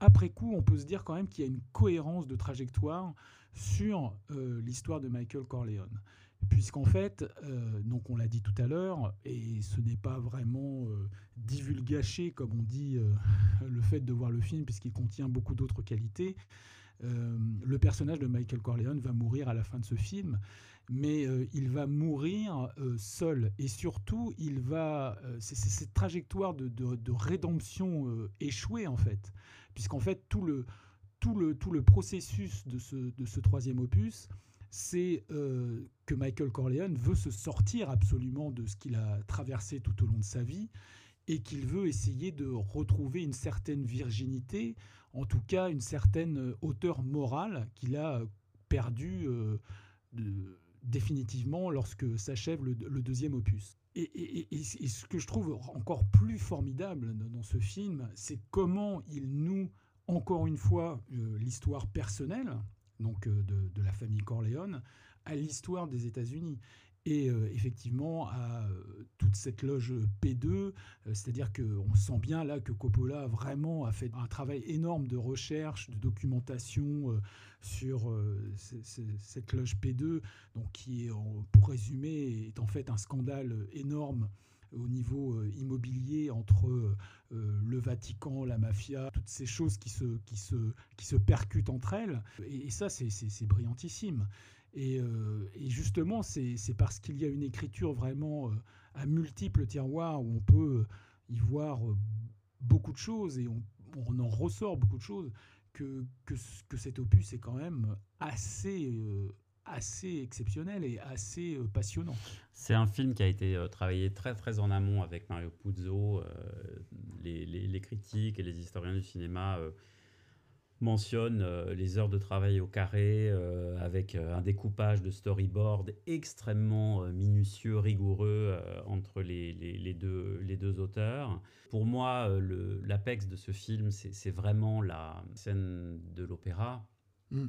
après coup, on peut se dire quand même qu'il y a une cohérence de trajectoire sur l'histoire de Michael Corleone puisqu'en fait, euh, donc on l'a dit tout à l'heure, et ce n'est pas vraiment euh, divulgaché, comme on dit, euh, le fait de voir le film, puisqu'il contient beaucoup d'autres qualités. le personnage de Michael Corleone va mourir à la fin de ce film, mais il va mourir seul, et surtout, il va, c'est cette trajectoire de, rédemption échouée en fait, puisqu'en fait tout le, tout le, tout le processus de ce, de ce troisième opus c'est euh, que Michael Corleone veut se sortir absolument de ce qu'il a traversé tout au long de sa vie et qu'il veut essayer de retrouver une certaine virginité, en tout cas une certaine hauteur morale qu'il a perdue euh, définitivement lorsque s'achève le, deuxième opus. Et, ce que je trouve encore plus formidable dans ce film, c'est comment il noue encore une fois euh, l'histoire personnelle, donc euh, de, la famille Corleone, à l'histoire des États-Unis. Et euh, effectivement, à toute cette loge P2, c'est-à-dire qu'on sent bien là que Coppola vraiment a fait un travail énorme de recherche, de documentation sur cette loge P2, donc qui, pour résumer, est en fait un scandale énorme au niveau euh, immobilier entre euh, le Vatican, la mafia, toutes ces choses qui se, qui se, qui se percutent entre elles. Et, ça, c'est brillantissime. Et, euh, et justement, c'est parce qu'il y a une écriture vraiment à multiples tiroirs où on peut y voir beaucoup de choses et on, on en ressort beaucoup de choses que, que, que, cet opus est quand même assez assez exceptionnel et assez euh, passionnant. C'est un film qui a été euh, travaillé très très en amont avec Mario Puzo. Euh, les, les, critiques et les historiens du cinéma mentionnent les heures de travail au carré avec un découpage de storyboard extrêmement minutieux, rigoureux entre les, les, deux, les deux auteurs. Pour moi, l'apex de ce film, c'est vraiment la scène de l'opéra. Mm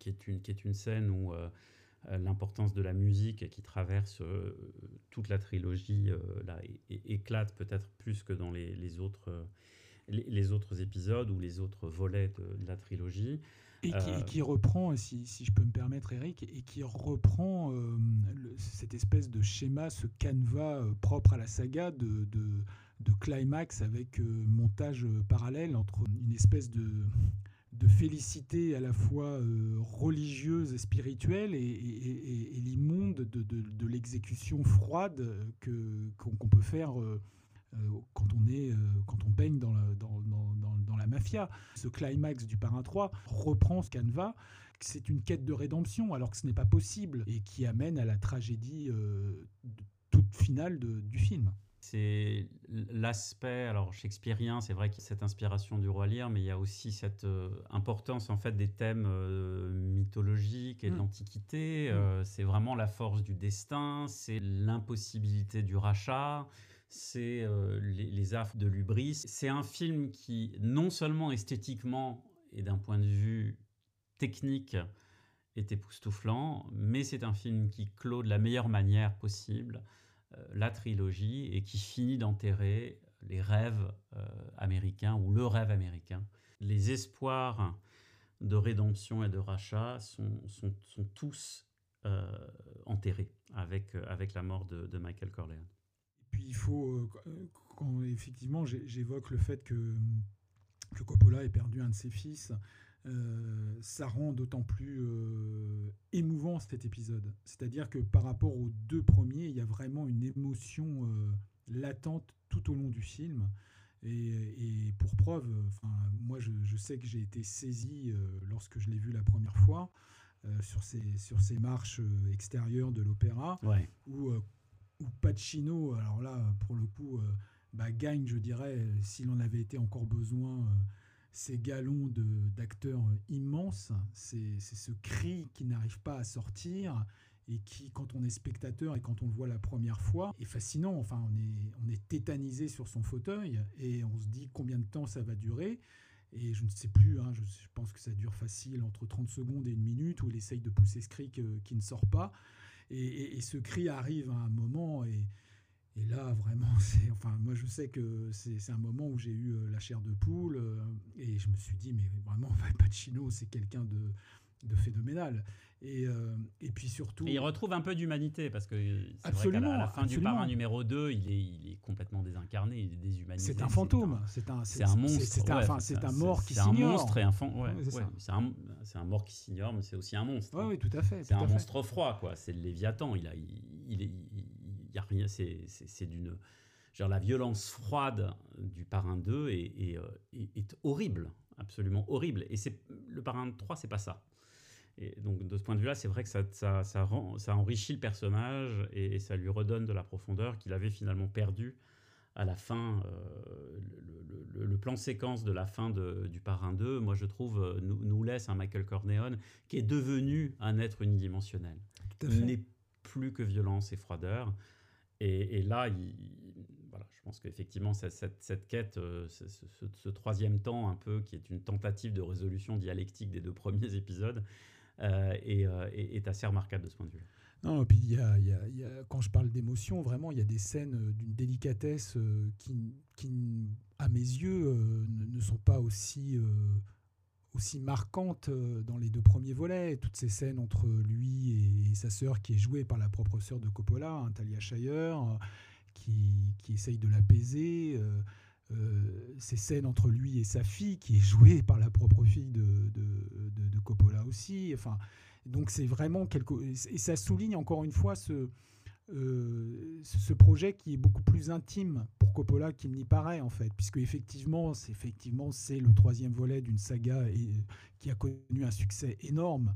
qui est une, qui est une scène où euh, euh, l'importance de la musique qui traverse euh, toute la trilogie là, éclate peut-être plus que dans les, les autres, les, autres épisodes ou les autres volets de, la trilogie. Et qui, reprend, si, si, je peux me permettre, Eric, et qui reprend cette espèce de schéma, ce canevas propre à la saga de, de, de climax avec montage parallèle entre une espèce de de félicité à la fois euh, religieuse et spirituelle et, l'immonde de, l'exécution froide que, qu'on, peut faire euh, euh, quand, on est, quand on baigne dans la, dans, dans, la mafia. Ce climax du Parrain 3 reprend ce canevas. C'est une quête de rédemption alors que ce n'est pas possible et qui amène à la tragédie toute finale du film c'est l'aspect, alors shakespearien, c'est vrai qu'il y a cette inspiration du roi Lear, mais il y a aussi cette euh, importance en fait des thèmes euh, mythologiques et de mm. l'Antiquité. Mm. Euh, c'est vraiment la force du destin, c'est l'impossibilité du rachat, c'est les, les, affres de l'ubris. C'est un film qui, non seulement esthétiquement et d'un point de vue technique, est époustouflant, mais c'est un film qui clôt de la meilleure manière possible la trilogie et qui finit d'enterrer les rêves euh, américains ou le rêve américain. Les espoirs de rédemption et de rachat sont, sont, sont tous euh, enterrés avec, avec la mort de, Michael Corleone. Puis il faut, quand effectivement j'évoque le fait que, que Coppola ait perdu un de ses fils, euh, ça rend d'autant plus euh, émouvant cet épisode. C'est-à-dire que par rapport aux deux premiers, il y a vraiment une émotion euh, latente tout au long du film. Et, pour preuve, moi je, sais que j'ai été saisi lorsque je l'ai vu la première fois sur, ces, sur ces marches extérieures de l'opéra, où, Pacino, alors là pour le coup, bah, gagne, je dirais, s'il en avait été encore besoin ces galons d'acteurs immenses, c'est ce cri qui n'arrive pas à sortir et qui, quand on est spectateur et quand on le voit la première fois, est fascinant. Enfin, on est, on est tétanisé sur son fauteuil et on se dit combien de temps ça va durer. Et je ne sais plus, hein, je, pense que ça dure facile entre 30 secondes et une minute où il essaye de pousser ce cri qui ne sort pas. Et, ce cri arrive à un moment et, et là, vraiment, c'est, enfin, moi je sais que c'est, un moment où j'ai eu euh, la chair de poule euh, et je me suis dit, mais vraiment, Pacino, c'est quelqu'un de, de phénoménal. Et, euh, et puis surtout. il retrouve un peu d'humanité parce que c'est vrai qu'à la, fin du parrain numéro 2, il est, il est complètement désincarné, il est déshumanisé. C'est un fantôme, c'est un, c'est un monstre. C'est un, c'est un mort qui s'ignore. C'est un monstre et un ouais, c'est un, un, mort qui s'ignore, mais c'est aussi un monstre. Oui, tout à fait. C'est un monstre froid, quoi. C'est le Léviathan. Il a, il, est, il y a rien. C'est d'une. Genre la violence froide du parrain 2 est, est, euh, est, est horrible, absolument horrible. Et c'est le parrain 3, c'est pas ça. Et donc, de ce point de vue-là, c'est vrai que ça, ça, ça, rend, ça, enrichit le personnage et, ça lui redonne de la profondeur qu'il avait finalement perdu à la fin. Euh, le, plan séquence de la fin de, du Parrain 2, moi, je trouve, euh, nous, nous, laisse un Michael Corleone qui est devenu un être unidimensionnel. Il n'est plus que violence et froideur. Et, là, il, voilà, je pense qu'effectivement, cette, cette, quête, euh, ce, troisième temps un peu, qui est une tentative de résolution dialectique des deux premiers épisodes, euh, euh, est assez remarquable de ce point de vue. Non, et puis y y a, quand je parle d'émotion, vraiment, il y a des scènes d'une délicatesse qui, qui, à mes yeux, ne sont pas aussi, aussi marquantes dans les deux premiers volets. Toutes ces scènes entre lui et, sa sœur, qui est jouée par la propre sœur de Coppola, hein, Talia Shire, qui, qui, essaye de l'apaiser. Euh, ces scènes entre lui et sa fille, qui est jouée par la propre fille de, de, Coppola aussi. Enfin, donc c'est vraiment quelque... Et ça souligne encore une fois ce, euh, ce projet qui est beaucoup plus intime pour Coppola qu'il n'y paraît en fait, puisque effectivement c'est effectivement c'est le troisième volet d'une saga qui a connu un succès énorme.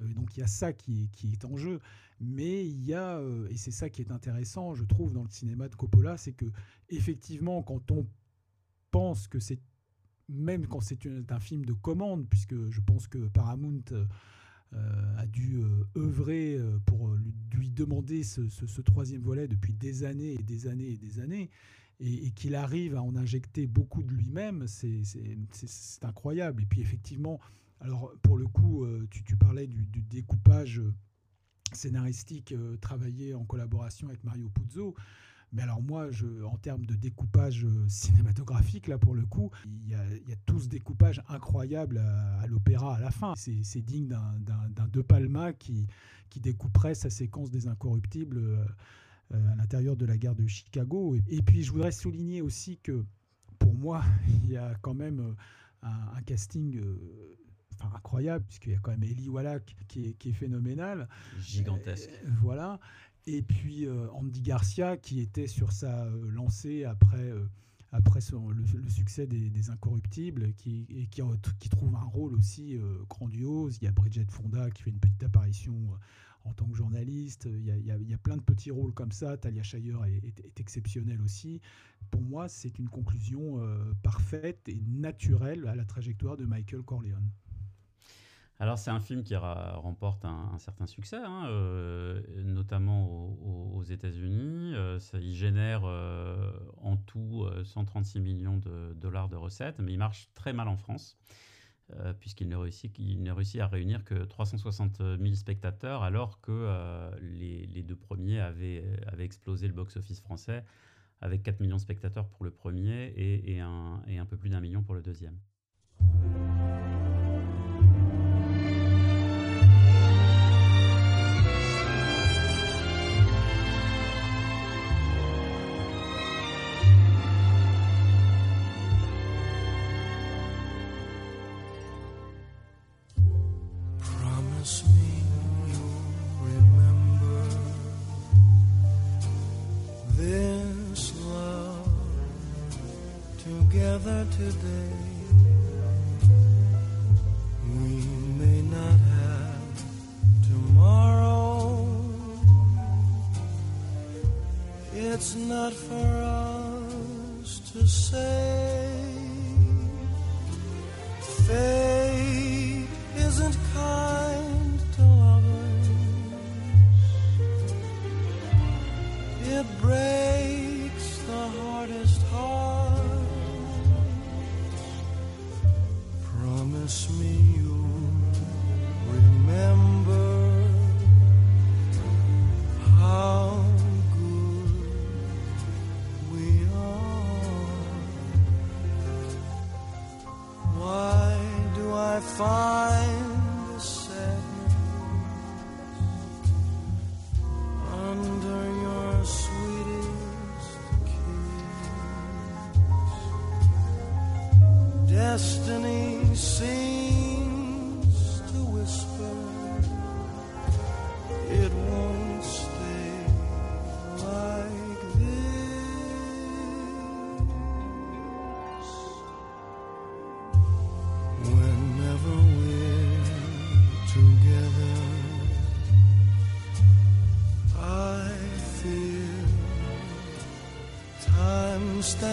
Euh, donc il y a ça qui est, en jeu, mais il y a et c'est ça qui est intéressant, je trouve, dans le cinéma de Coppola, c'est que effectivement quand on pense que c'est même quand c'est un film de commande, puisque je pense que Paramount euh, a dû euh, œuvrer euh, pour lui, demander ce, troisième volet depuis des années et des années et des années, et, qu'il arrive à en injecter beaucoup de lui-même, c'est incroyable. Et puis effectivement, alors pour le coup, tu, parlais du, du, découpage scénaristique travaillé en collaboration avec Mario Puzo. Mais alors moi, je, en termes de découpage euh, cinématographique, là pour le coup, il y a, tout ce découpage incroyable à, l'opéra à la fin. C'est digne d'un De Palma qui, qui découperait sa séquence des incorruptibles euh, euh, à l'intérieur de la gare de Chicago. Et, puis je voudrais souligner aussi que pour moi, il y a quand même un, casting... incroyable, puisqu'il y a quand même Eli Wallach qui est, qui est phénoménal. Gigantesque. voilà. Et puis euh, Andy Garcia, qui était sur sa euh, lancée après, euh, après le, succès des, Incorruptibles, qui, qui, trouve un rôle aussi grandiose. Il y a Bridget Fonda qui fait une petite apparition en tant que journaliste. Il y, a, il, y a, plein de petits rôles comme ça. Talia Shire est, exceptionnelle aussi. Pour moi, c'est une conclusion parfaite et naturelle à la trajectoire de Michael Corleone. Alors c'est un film qui remporte un, certain succès, hein, euh, notamment aux, États-Unis. Euh, y génère euh, en tout 136 millions de dollars de recettes, mais il marche très mal en France, puisqu'il ne réussit, à réunir que 360 000 spectateurs, alors que les, deux premiers avaient, explosé le box-office français avec 4 millions de spectateurs pour le premier et un peu plus d'un million pour le deuxième.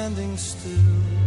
Standing still.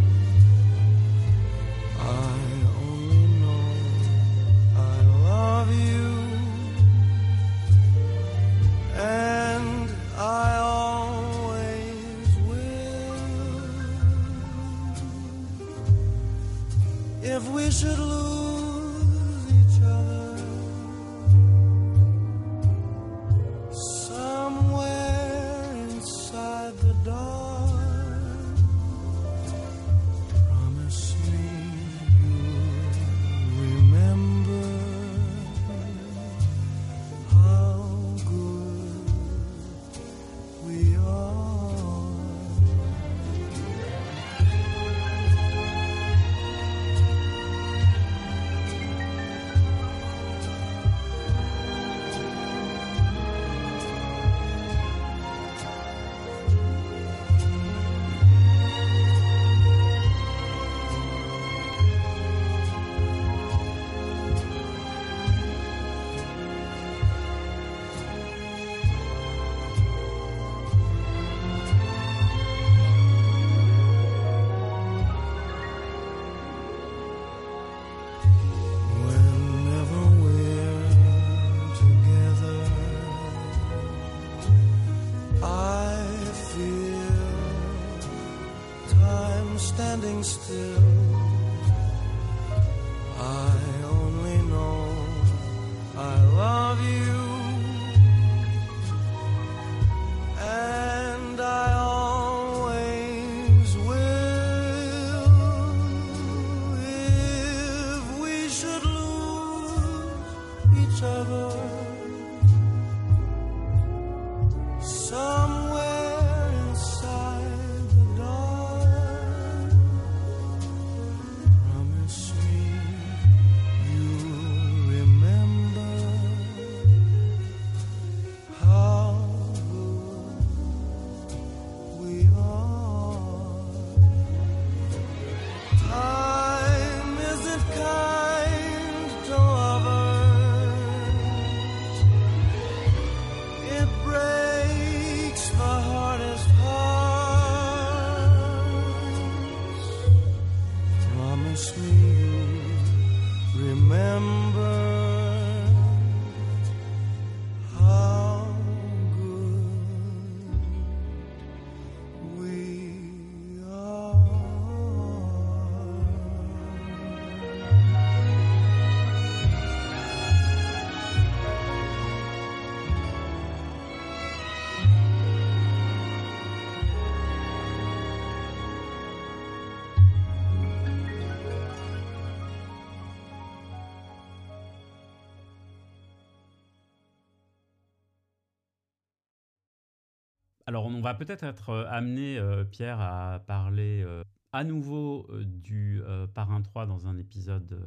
Alors, on va peut-être être euh, amené, euh, Pierre, à parler euh, à nouveau euh, du Parrain 3 dans un épisode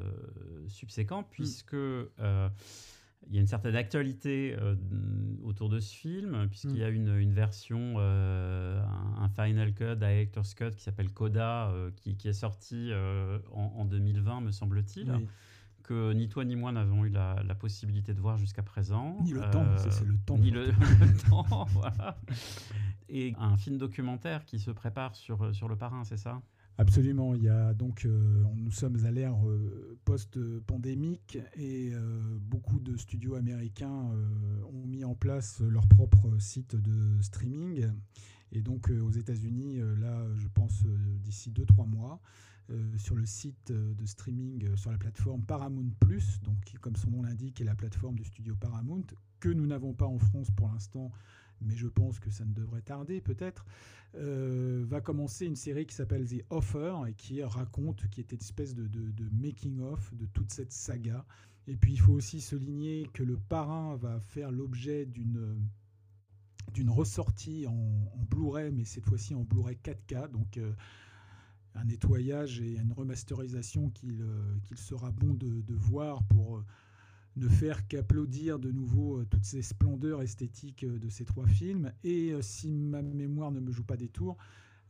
subséquent, puisque euh, il y a une certaine actualité autour de ce film, puisqu'il y a une, une version, un, un Final Cut, Director's Cut, qui s'appelle Coda, qui, qui est sorti en, en 2020, me semble-t-il. Oui. Que ni toi ni moi n'avons eu la, la possibilité de voir jusqu'à présent. Ni le temps, c'est- le temps. Ni le, le temps, voilà. Et un film documentaire qui se prépare sur, sur le parrain, c'est ça? Absolument. Il y a donc, euh, nous sommes à l'ère euh, post-pandémique et euh, beaucoup de studios américains euh, ont mis en place leur propre site de streaming. Et donc euh, aux États-Unis, euh, là, je pense euh, d'ici 2-3 mois, euh, sur le site euh, de streaming euh, sur la plateforme Paramount Plus, donc qui, comme son nom l'indique, est la plateforme du studio Paramount, que nous n'avons pas en France pour l'instant, mais je pense que ça ne devrait tarder peut-être, va commencer une série qui s'appelle The Offer et qui raconte, qui était une espèce de, making-of de toute cette saga. Et puis il faut aussi souligner que le parrain va faire l'objet d'une d'une ressortie en, Blu-ray, mais cette fois-ci en Blu-ray 4K, donc un nettoyage et une remasterisation qu'il euh, sera bon de, voir pour ne faire qu'applaudir de nouveau euh, toutes ces splendeurs esthétiques euh, de ces trois films. Et euh, si ma mémoire ne me joue pas des tours,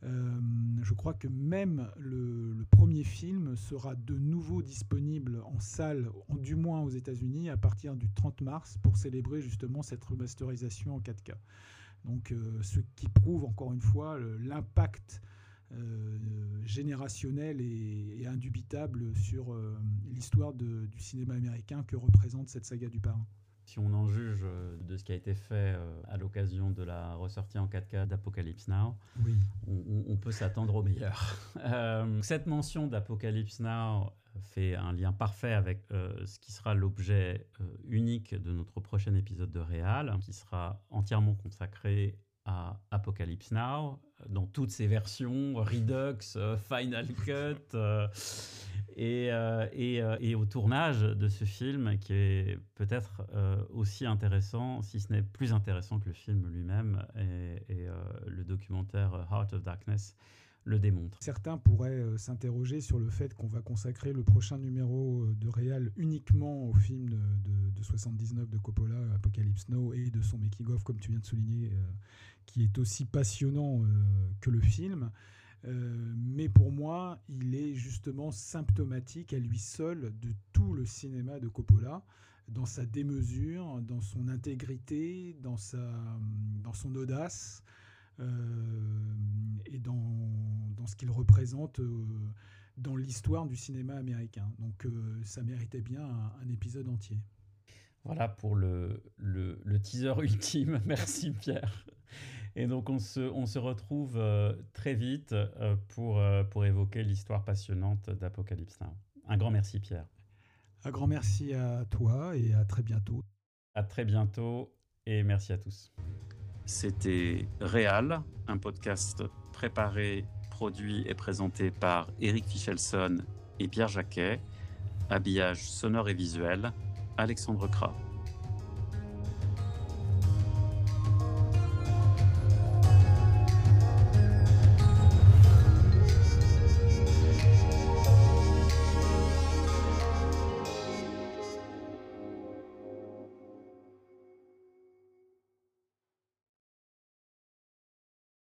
je crois que même le, premier film sera de nouveau disponible en salle, du moins aux États-Unis, à partir du 30 mars pour célébrer justement cette remasterisation en 4K. Donc, ce qui prouve encore une fois l'impact euh, générationnel et, indubitable sur euh, l'histoire du cinéma américain que représente cette saga du parrain. Si on en juge euh, de ce qui a été fait à l'occasion de la ressortie en 4K d'Apocalypse Now, oui. on, peut s'attendre au meilleur. cette mention d'Apocalypse Now fait un lien parfait avec ce qui sera l'objet unique de notre prochain épisode de Réal, qui sera entièrement consacré à Apocalypse Now, dans toutes ses versions, Redux, euh, Final Cut, euh, et, euh, et, et, au tournage de ce film qui est peut-être aussi intéressant, si ce n'est plus intéressant que le film lui-même et, et le documentaire Heart of Darkness le démontre. Certains pourraient s'interroger sur le fait qu'on va consacrer le prochain numéro de Réal uniquement au film de, de, 79 de Coppola, Apocalypse Now, et de son making-of, comme tu viens de souligner, qui est aussi passionnant euh, que le film. Euh, mais pour moi, il est justement symptomatique à lui seul de tout le cinéma de Coppola, dans sa démesure, dans son intégrité, dans, sa, dans son audace euh, et dans, dans ce qu'il représente dans l'histoire du cinéma américain. Donc ça méritait bien un, épisode entier. Voilà pour le, le, le teaser ultime. Merci Pierre. Et donc, on se, on se retrouve euh, très vite euh, pour, euh, pour évoquer l'histoire passionnante d'Apocalypse Now. Un grand merci, Pierre. Un grand merci à toi et à très bientôt. À très bientôt et merci à tous. C'était Réal, un podcast préparé, produit et présenté par Eric Fichelson et Pierre Jacquet. Habillage sonore et visuel, Alexandre Kra.